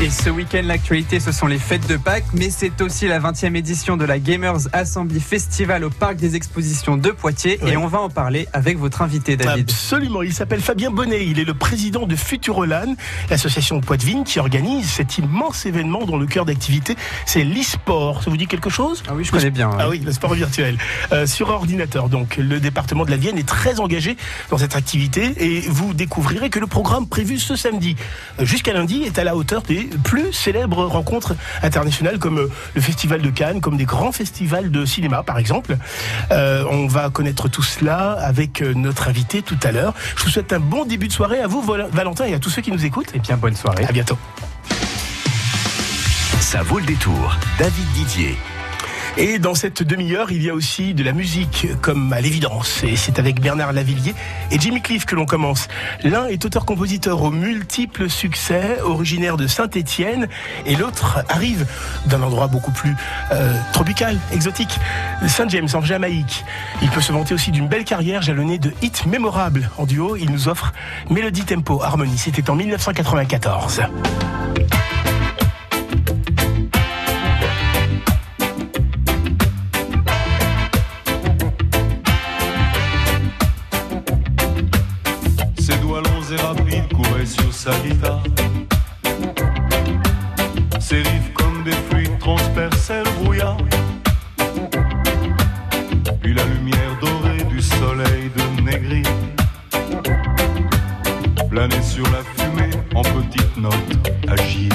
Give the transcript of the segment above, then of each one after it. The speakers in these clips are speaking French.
Et ce week-end, l'actualité, ce sont les fêtes de Pâques, mais c'est aussi la 20e édition de la Gamers Assembly Festival au Parc des Expositions de Poitiers. Et on va en parler avec votre invité, David. Absolument, il s'appelle Fabien Bonnet, il est le président de Futurolan, l'association de Poitvine qui organise cet immense événement dont le cœur d'activité c'est l'e-sport. Ça vous dit quelque chose? Ah oui, je connais bien. ouais. Ah oui, le sport virtuel. Euh, sur ordinateur, donc le département de la Vienne est très engagé dans cette activité et vous découvrirez que le programme prévu ce samedi jusqu'à lundi est à la hauteur des plus célèbres rencontres internationales comme euh, le Festival de Cannes, comme des grands festivals de cinéma par exemple. Euh, on va connaître tout cela avec euh, notre invité tout à l'heure. Je vous souhaite un bon début de soirée à vous Valentin et à tous ceux qui nous écoutent. Eh bien, bonne soirée. À bientôt. Ça vaut le détour. David Didier. Et dans cette demi-heure, il y a aussi de la musique, comme à l'évidence. Et c'est avec Bernard Lavillier et Jimmy Cliff que l'on commence. L'un est auteur-compositeur aux multiples succès, originaire de Saint-Étienne, et l'autre arrive d'un endroit beaucoup plus euh, tropical, exotique, Saint James en Jamaïque. Il peut se vanter aussi d'une belle carrière jalonnée de hits mémorables. En duo, il nous offre Mélodie Tempo Harmonie. C'était en 1994. Agiles.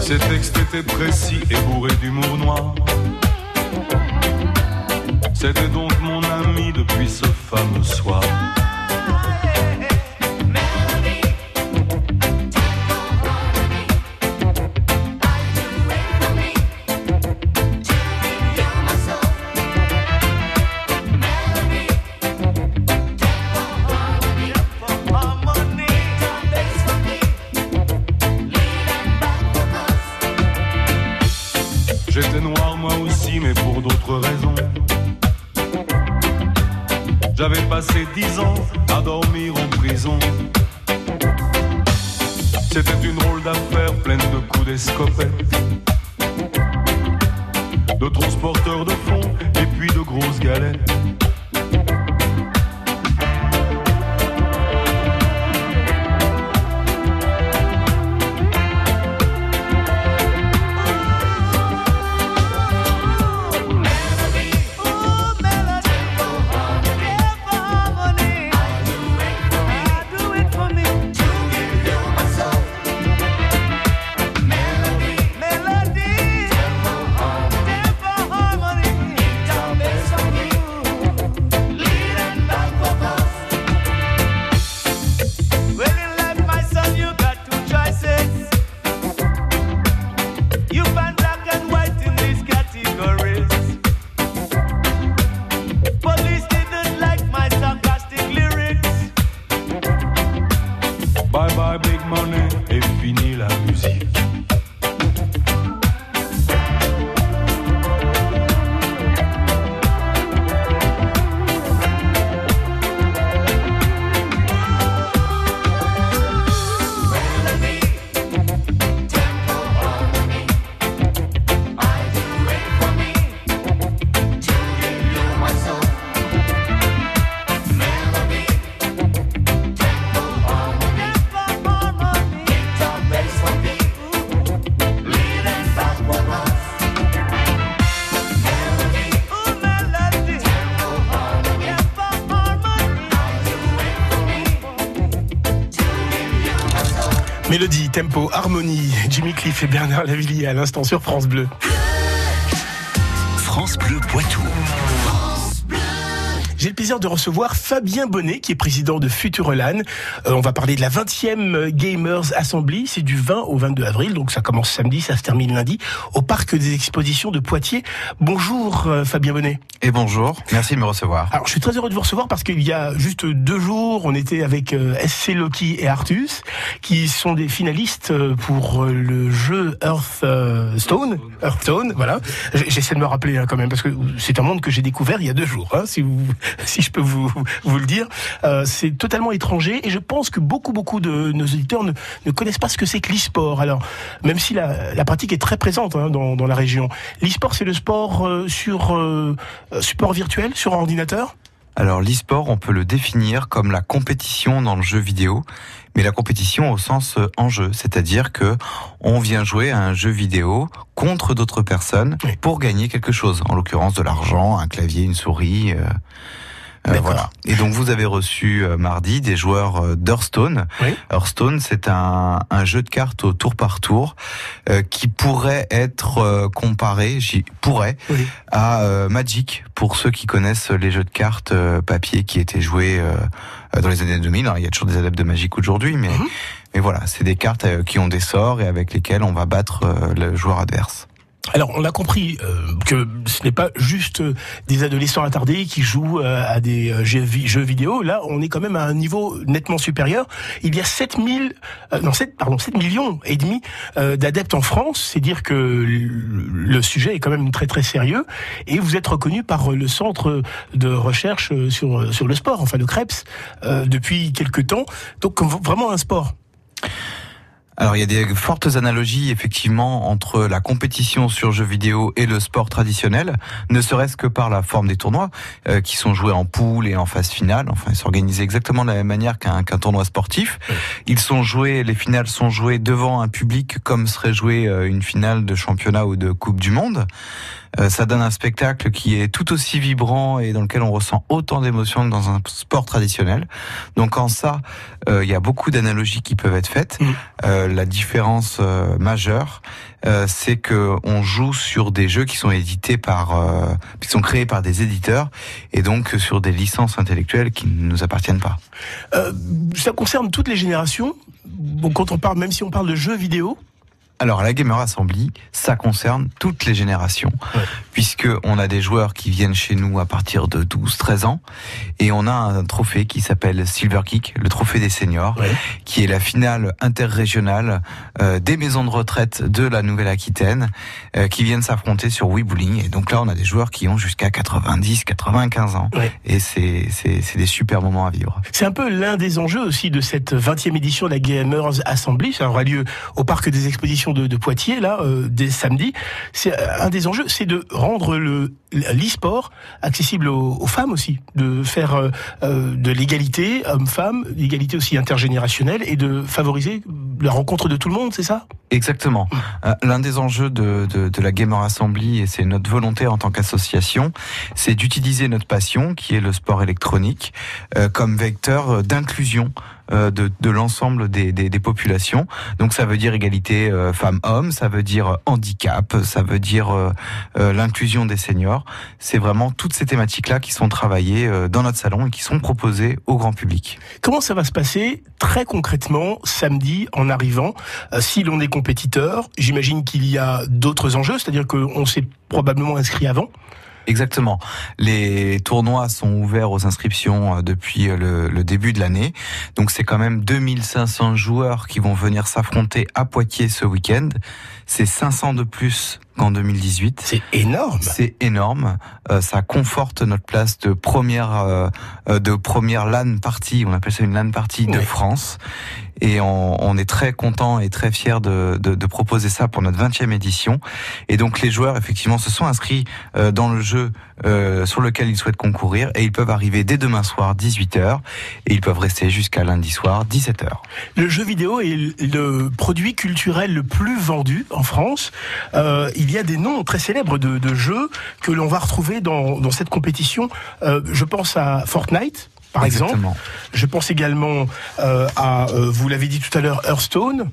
Ses textes étaient précis et bourrés d'humour noir. C'était donc mon ami depuis ce fameux soir. 10 ans. Mélodie, tempo, harmonie. Jimmy Cliff et Bernard Lavillier à l'instant sur France Bleu. France Bleu Poitou. J'ai le plaisir de recevoir Fabien Bonnet, qui est président de Futurelan. Euh, on va parler de la 20e Gamers Assembly. C'est du 20 au 22 avril, donc ça commence samedi, ça se termine lundi, au Parc des Expositions de Poitiers. Bonjour euh, Fabien Bonnet. Et bonjour, merci de me recevoir. Alors je suis très heureux de vous recevoir parce qu'il y a juste deux jours, on était avec euh, SC Loki et Artus, qui sont des finalistes euh, pour le jeu Hearthstone. Hearthstone, voilà. J'essaie de me rappeler hein, quand même parce que c'est un monde que j'ai découvert il y a deux jours, hein, si, vous, si je peux vous, vous le dire. Euh, c'est totalement étranger et je pense que beaucoup beaucoup de nos auditeurs ne, ne connaissent pas ce que c'est que l'e-sport. Alors même si la, la pratique est très présente hein, dans, dans la région, l'e-sport c'est le sport euh, sur euh, euh, support virtuel, sur ordinateur? Alors l'e-sport, on peut le définir comme la compétition dans le jeu vidéo, mais la compétition au sens euh, en jeu, c'est-à-dire que on vient jouer à un jeu vidéo contre d'autres personnes Oui. pour gagner quelque chose, en l'occurrence de l'argent, un clavier, une souris. euh, euh, voilà. Et donc vous avez reçu euh, mardi des joueurs euh, d'Hearthstone. Oui. Hearthstone, c'est un, un jeu de cartes au tour par tour euh, qui pourrait être euh, comparé, j'y pourrait, Oui. à euh, Magic pour ceux qui connaissent les jeux de cartes euh, papier qui étaient joués dans les années 2000. Alors, il y a toujours des adeptes de Magic aujourd'hui, mais Mhm. mais voilà, c'est des cartes qui ont des sorts et avec lesquelles on va battre le joueur adverse. Alors, on a compris euh, que ce n'est pas juste euh, des adolescents attardés qui jouent euh, à des euh, jeux, vi- jeux vidéo. Là, on est quand même à un niveau nettement supérieur. Il y a 7000, euh, non, 7, pardon, 7 millions et demi d'adeptes en France. C'est dire que le, sujet est quand même très très sérieux. Et vous êtes reconnu par le centre de recherche sur sur le sport, enfin le CREPS, depuis quelques temps. Donc, vraiment un sport. Alors il y a des fortes analogies effectivement entre la compétition sur jeux vidéo et le sport traditionnel, ne serait-ce que par la forme des tournois euh, qui sont joués en poule et en phase finale. Enfin, ils s'organisent exactement de la même manière qu'un qu'un tournoi sportif. Ils sont joués, les finales sont jouées devant un public comme serait jouée euh, une finale de championnat ou de Coupe du Monde. Euh, ça donne un spectacle qui est tout aussi vibrant et dans lequel on ressent autant d'émotions que dans un sport traditionnel. Donc en ça, euh, il y a beaucoup d'analogies qui peuvent être faites. Mhm. Euh, la différence euh, majeure, euh, c'est que on joue sur des jeux qui sont édités par, euh, qui sont créés par des éditeurs et donc sur des licences intellectuelles qui ne nous appartiennent pas. Euh, ça concerne toutes les générations. Bon, quand on parle, même si on parle de jeux vidéo, Alors la Gamer Assembly, ça concerne toutes les générations, Ouais. puisque on a des joueurs qui viennent chez nous à partir de 12-13 ans, et on a un trophée qui s'appelle Silver Kick, le trophée des seniors, Ouais. qui est la finale interrégionale euh, des maisons de retraite de la Nouvelle-Aquitaine, euh, qui viennent s'affronter sur Wii Bowling. Et donc là, on a des joueurs qui ont jusqu'à 90-95 ans, Ouais. et c'est c'est c'est des super moments à vivre. C'est un peu l'un des enjeux aussi de cette 20e édition de la Gamers Assembly. Ça aura lieu au Parc des Expositions de, de Poitiers, là, euh, dès samedi. C'est euh, un des enjeux, c'est de rendre le l'e-sport accessible aux, aux femmes aussi, de faire euh, euh, de l'égalité homme-femme, l'égalité aussi intergénérationnelle et de favoriser la rencontre de tout le monde, c'est ça? Exactement. Euh, L'un des enjeux de, de, de la Gamer Assembly, et c'est notre volonté en tant qu'association, c'est d'utiliser notre passion, qui est le sport électronique, euh, comme vecteur d'inclusion de, de l'ensemble des, des, des populations. Donc ça veut dire égalité euh, femmes-hommes, ça veut dire euh, handicap, ça veut dire euh, euh, l'inclusion des seniors. C'est vraiment toutes ces thématiques-là qui sont travaillées euh, dans notre salon et qui sont proposées au grand public. Comment ça va se passer très concrètement samedi en arrivant Euh, Si l'on est compétiteur, j'imagine qu'il y a d'autres enjeux, c'est-à-dire qu'on s'est probablement inscrit avant. Exactement. Les tournois sont ouverts aux inscriptions euh, depuis euh, le, le début de l'année. Donc c'est quand même 2500 joueurs qui vont venir s'affronter à Poitiers ce week-end. C'est 500 de plus qu'en 2018. C'est énorme. C'est énorme. Euh, ça conforte notre place de première euh, euh, de première LAN partie. On appelle ça une LAN partie de. France. Et on, on est très content et très fier de, de, de proposer ça pour notre 20e édition. Et donc les joueurs effectivement se sont inscrits euh, dans le jeu euh, sur lequel ils souhaitent concourir et ils peuvent arriver dès demain soir 18h et ils peuvent rester jusqu'à lundi soir 17h. Le jeu vidéo est le produit culturel le plus vendu en France. Euh, il y a des noms très célèbres de, de jeux que l'on va retrouver dans, dans cette compétition. Euh, je pense à Fortnite, par exemple. Je pense également euh, à, euh, vous l'avez dit tout à l'heure, Hearthstone.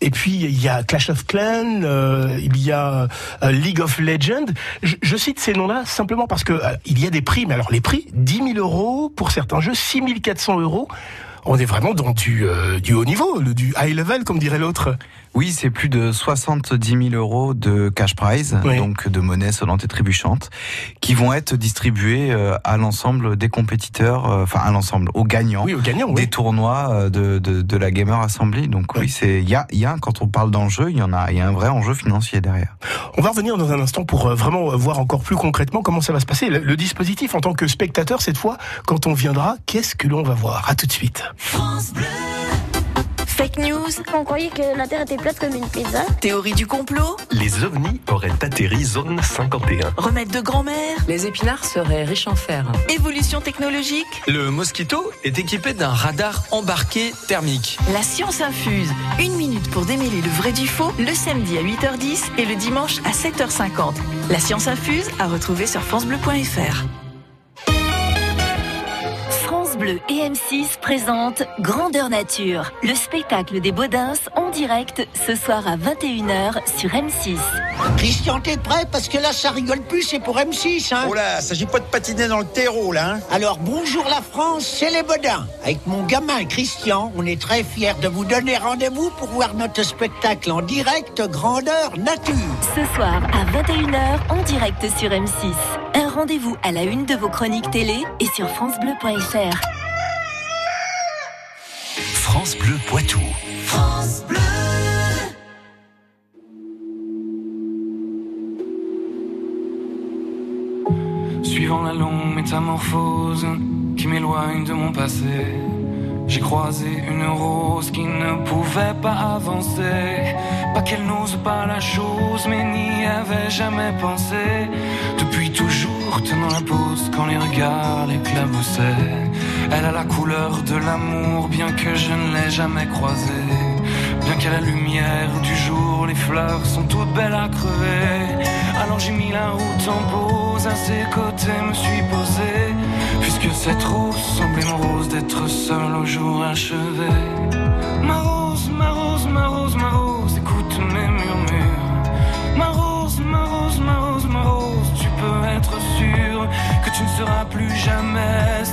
Et puis il y a Clash of Clans, euh, il y a League of Legends. Je, je cite ces noms-là simplement parce que euh, il y a des prix. Mais alors les prix, 10 000 euros pour certains jeux, 6 400 euros. On est vraiment dans du, euh, du haut niveau, le- du high level, comme dirait l'autre. Oui, c'est plus de 70 000 euros de cash prize, Oui. donc de monnaie sonnante et trébuchante, qui vont être distribués euh, à l'ensemble des compétiteurs, euh, enfin à l'ensemble, aux gagnants. Oui, au gagnant, oui. Des tournois euh, de, de, de la Gamer Assembly. Donc Oui. c'est il y a, y a quand on parle d'enjeu, il y en a il y a un vrai enjeu financier derrière. On va revenir dans un instant pour vraiment voir encore plus concrètement comment ça va se passer. Le, le dispositif en tant que spectateur, cette fois, quand on viendra, qu'est-ce que l'on va voir? À tout de suite. Fake news, On croyait que la Terre était plate comme une pizza. théorie du complot, Les ovnis auraient atterri zone 51. remède de grand-mère, Les épinards seraient riches en fer. évolution technologique, Le Mosquito est équipé d'un radar embarqué thermique. la science infuse. Une minute pour démêler le vrai du faux, le samedi à 8h10 et le dimanche à 7h50. La science infuse à retrouver sur francebleu.fr. Bleu et M6 présentent Grandeur Nature, le spectacle des Baudins en direct ce soir à 21h sur M6. Christian, t'es prêt? Parce que là, ça rigole plus, c'est pour M6, hein Oh là, s'agit pas de patiner dans le terreau, là. hein. Alors, bonjour la France, c'est les Bodins. Avec mon gamin Christian, on est très fiers de vous donner rendez-vous pour voir notre spectacle en direct Grandeur Nature. Ce soir à 21h en direct sur M6. Un rendez-vous à la une de vos chroniques télé et sur francebleu.fr. France Bleu Poitou. Suivant la longue métamorphose qui m'éloigne de mon passé, j'ai croisé une rose qui ne pouvait pas avancer. Pas qu'elle n'ose pas la chose, mais n'y avait jamais pensé. Depuis toujours tenant la pose quand les regards l'éclaboussaient. Elle a la couleur de l'amour, bien que je ne l'ai jamais croisée. Bien qu'à la lumière du jour, les fleurs sont toutes belles à crever. Alors j'ai mis la route en pause, à ses côtés me suis posé. Puisque cette rose semblait morose d'être seule au jour achevé. Ma rose, ma rose, ma rose, ma rose, écoute mes murmures. Ma rose, ma rose, ma rose, ma rose, tu peux être sûr que tu ne seras plus jamais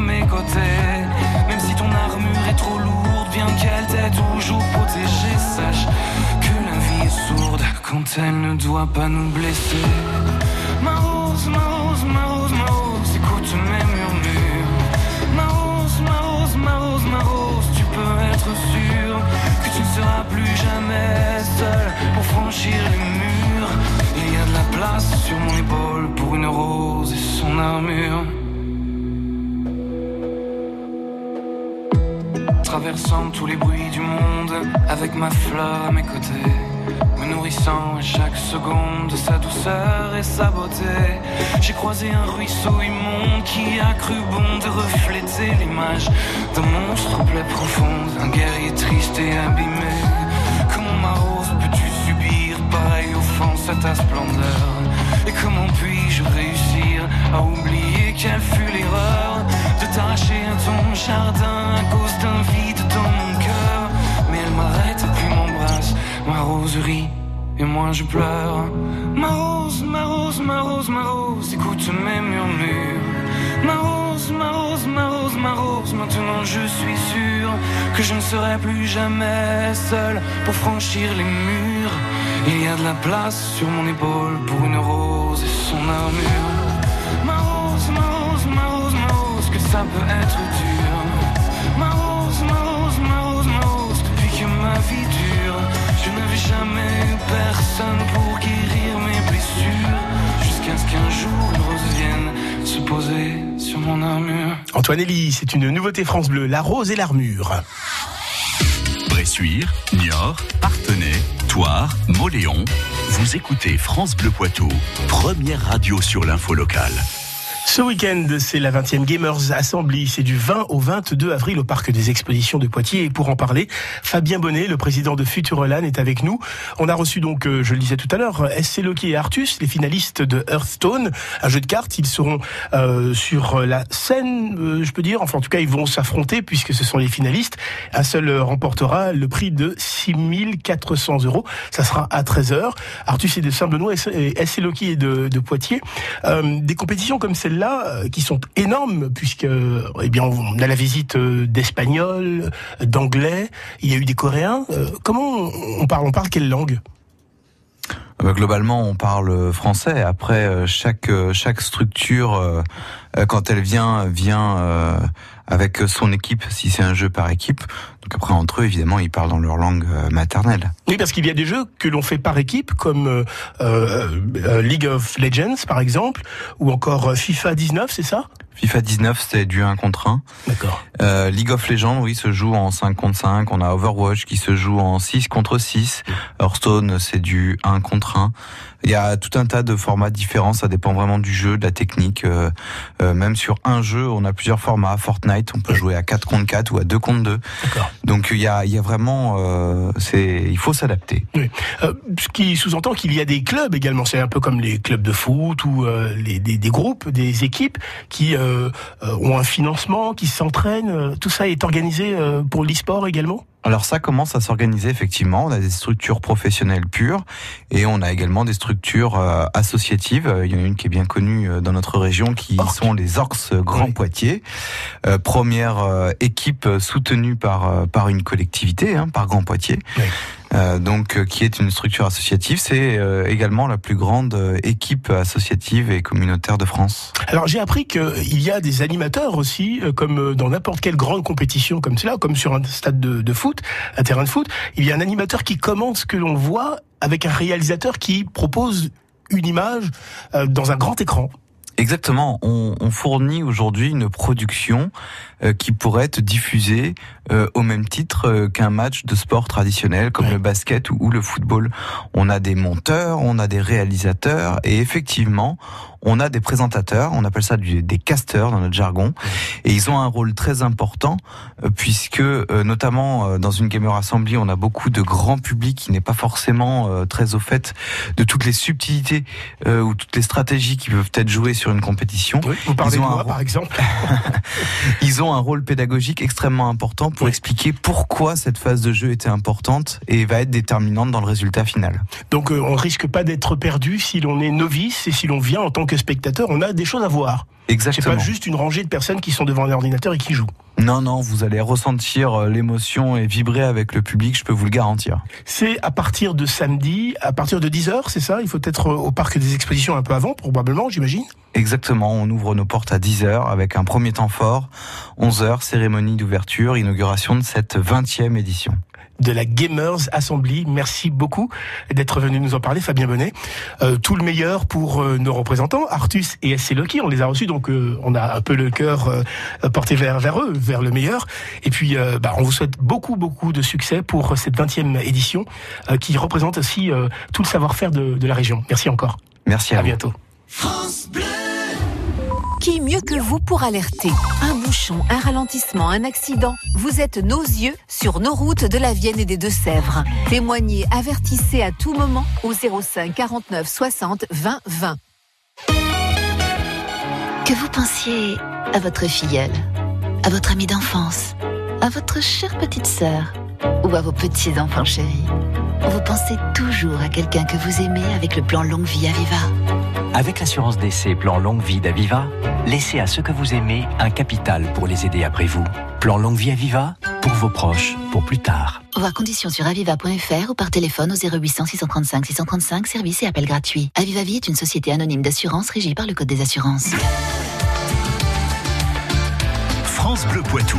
Mes côtés. Même si ton armure est trop lourde, bien qu'elle t'ait toujours protégé, sache que la vie est sourde quand elle ne doit pas nous blesser. Ma rose, ma rose, ma rose, ma rose, écoute mes murmures. Ma rose, ma rose, ma rose, ma rose, tu peux être sûr que tu ne seras plus jamais seul pour franchir les murs. Il y a de la place sur mon épaule pour une rose et son armure. Traversant tous les bruits du monde avec ma fleur à mes côtés, me nourrissant à chaque seconde de sa douceur et sa beauté. J'ai croisé un ruisseau immonde qui a cru bon de refléter l'image d'un monstre plaie profonde, un guerrier triste et abîmé. Comment ma rose peux-tu subir pareille offense à ta splendeur? Et comment puis-je réussir à oublier quelle fut l'erreur? T'arracher à ton jardin à cause d'un vide dans mon cœur Mais elle m'arrête puis m'embrasse, ma rose rit et moi je pleure. Ma rose, ma rose, ma rose, ma rose, écoute mes murmures. Ma rose, ma rose, ma rose, ma rose, maintenant je suis sûr que je ne serai plus jamais seul pour franchir les murs. Il y a de la place sur mon épaule pour une rose et son armure. Ça peut être dur. Ma rose, ma rose, ma rose, ma rose, depuis que ma vie dure, je n'avais jamais eu personne pour guérir mes blessures. Jusqu'à ce qu'un jour une rose vienne se poser sur mon armure. Antoine Elie, c'est une nouveauté France Bleu, la rose et l'armure. Bressuire, Niort, Partenay, Toire, Moléon. Vous écoutez France Bleu Poitou, première radio sur l'info locale. Ce week-end, c'est la 20e Gamers Assembly. C'est du 20 au 22 avril au Parc des Expositions de Poitiers. Et pour en parler, Fabien Bonnet, le président de Futurelan, est avec nous. On a reçu donc, euh, je le disais tout à l'heure, SC Loki et Artus, les finalistes de Hearthstone, un jeu de cartes. Ils seront euh, sur la scène, euh, je peux dire. Enfin, en tout cas, ils vont s'affronter puisque ce sont les finalistes. Un seul remportera le prix de 6400 euros. Ça sera à 13h. Artus est de Saint-Benoît et SC Loki est de, de Poitiers. des compétitions comme celle là euh, qui sont énormes puisque eh bien on a la visite euh, d'Espagnols, d'Anglais, il y a eu des Coréens. Euh, comment on parle On parle quelle langue? Globalement, on parle français. Après, chaque chaque structure, quand elle vient, vient avec son équipe, si c'est un jeu par équipe. Donc après, entre eux, évidemment, ils parlent dans leur langue maternelle. Oui, parce qu'il y a des jeux que l'on fait par équipe, comme euh, euh, League of Legends, par exemple, ou encore FIFA 19, c'est ça? FIFA 19, c'est du 1 contre 1. D'accord. Euh, League of Legends, oui, se joue en 5 contre 5. On a Overwatch qui se joue en 6 contre 6. Hearthstone, c'est du 1 contre 1. Il y a tout un tas de formats différents, ça dépend vraiment du jeu, de la technique. Euh, euh, même sur un jeu, on a plusieurs formats. Fortnite, on peut jouer à 4 contre 4 ou à 2 contre 2. Donc il y a, il y a vraiment, euh, c'est, il faut s'adapter. Oui. Euh, ce qui sous-entend qu'il y a des clubs également. C'est un peu comme les clubs de foot ou euh, les, des, des, groupes, des équipes qui ont un financement, qui s'entraînent. Tout ça est organisé pour l'e-sport également? Alors ça commence à s'organiser effectivement. On a des structures professionnelles pures et on a également des structures euh, associatives. Il y en a une qui est bien connue euh, dans notre région qui sont les Orcs Grand Poitiers. Euh, première équipe soutenue par par une collectivité, hein, par Grand Poitiers. Donc qui est une structure associative. C'est également la plus grande équipe associative et communautaire de France. Alors j'ai appris qu'il y a des animateurs aussi, comme dans n'importe quelle grande compétition comme cela, comme sur un stade de, de foot, un terrain de foot. Il y a un animateur qui commente ce que l'on voit avec un réalisateur qui propose une image dans un grand écran. Exactement. On, on fournit aujourd'hui une production euh, qui pourrait être diffusée euh, au même titre euh, qu'un match de sport traditionnel comme le basket ou, le football. On a des monteurs, on a des réalisateurs et effectivement, on a des présentateurs, on appelle ça des casteurs dans notre jargon, et ils ont un rôle très important puisque notamment dans une gamer assembly, on a beaucoup de grand public qui n'est pas forcément très au fait de toutes les subtilités ou toutes les stratégies qui peuvent être jouées sur une compétition. vous parlez de moi, par exemple. ils ont un rôle pédagogique extrêmement important pour expliquer pourquoi cette phase de jeu était importante et va être déterminante dans le résultat final. Donc euh, on risque pas d'être perdu si l'on est novice et si l'on vient en tant que spectateur, on a des choses à voir. Exactement. C'est pas juste une rangée de personnes qui sont devant un ordinateur et qui jouent. Non, non, vous allez ressentir euh, l'émotion et vibrer avec le public, je peux vous le garantir. C'est à partir de samedi, à partir de 10h, c'est ça? Il faut être au parc des expositions un peu avant, probablement, j'imagine? Exactement, on ouvre nos portes à 10h avec un premier temps fort, 11h, cérémonie d'ouverture, inauguration de cette 20e édition de la Gamers Assembly. Merci beaucoup d'être venu nous en parler, Fabien Bonnet. Euh, tout le meilleur pour euh, nos représentants, Artus et SC Lucky. On les a reçus, donc euh, on a un peu le cœur porté vers, vers eux, vers le meilleur. Et puis, bah, on vous souhaite beaucoup, beaucoup de succès pour cette 20e édition qui représente aussi tout le savoir-faire de, de, la région. Merci encore. Merci à, à bientôt. France Bleu qui mieux que vous pour alerter Un bouchon, un ralentissement, un accident. Vous êtes nos yeux sur nos routes de la Vienne et des Deux-Sèvres. Témoignez, avertissez à tout moment au 05 49 60 20 20. Que vous pensiez à votre filleule, à votre amie d'enfance, à votre chère petite sœur ou à vos petits-enfants chéris, vous pensez toujours à quelqu'un que vous aimez avec le plan Longue Vie Aviva. Avec l'assurance d'essai Plan Longue Vie d'Aviva, laissez à ceux que vous aimez un capital pour les aider après vous. Plan Longue Vie Aviva, pour vos proches, pour plus tard. Voir conditions sur aviva.fr ou par téléphone au 0800 635 635, service et appel gratuit. Aviva Vie est une société anonyme d'assurance régie par le Code des assurances. France Bleu Poitou.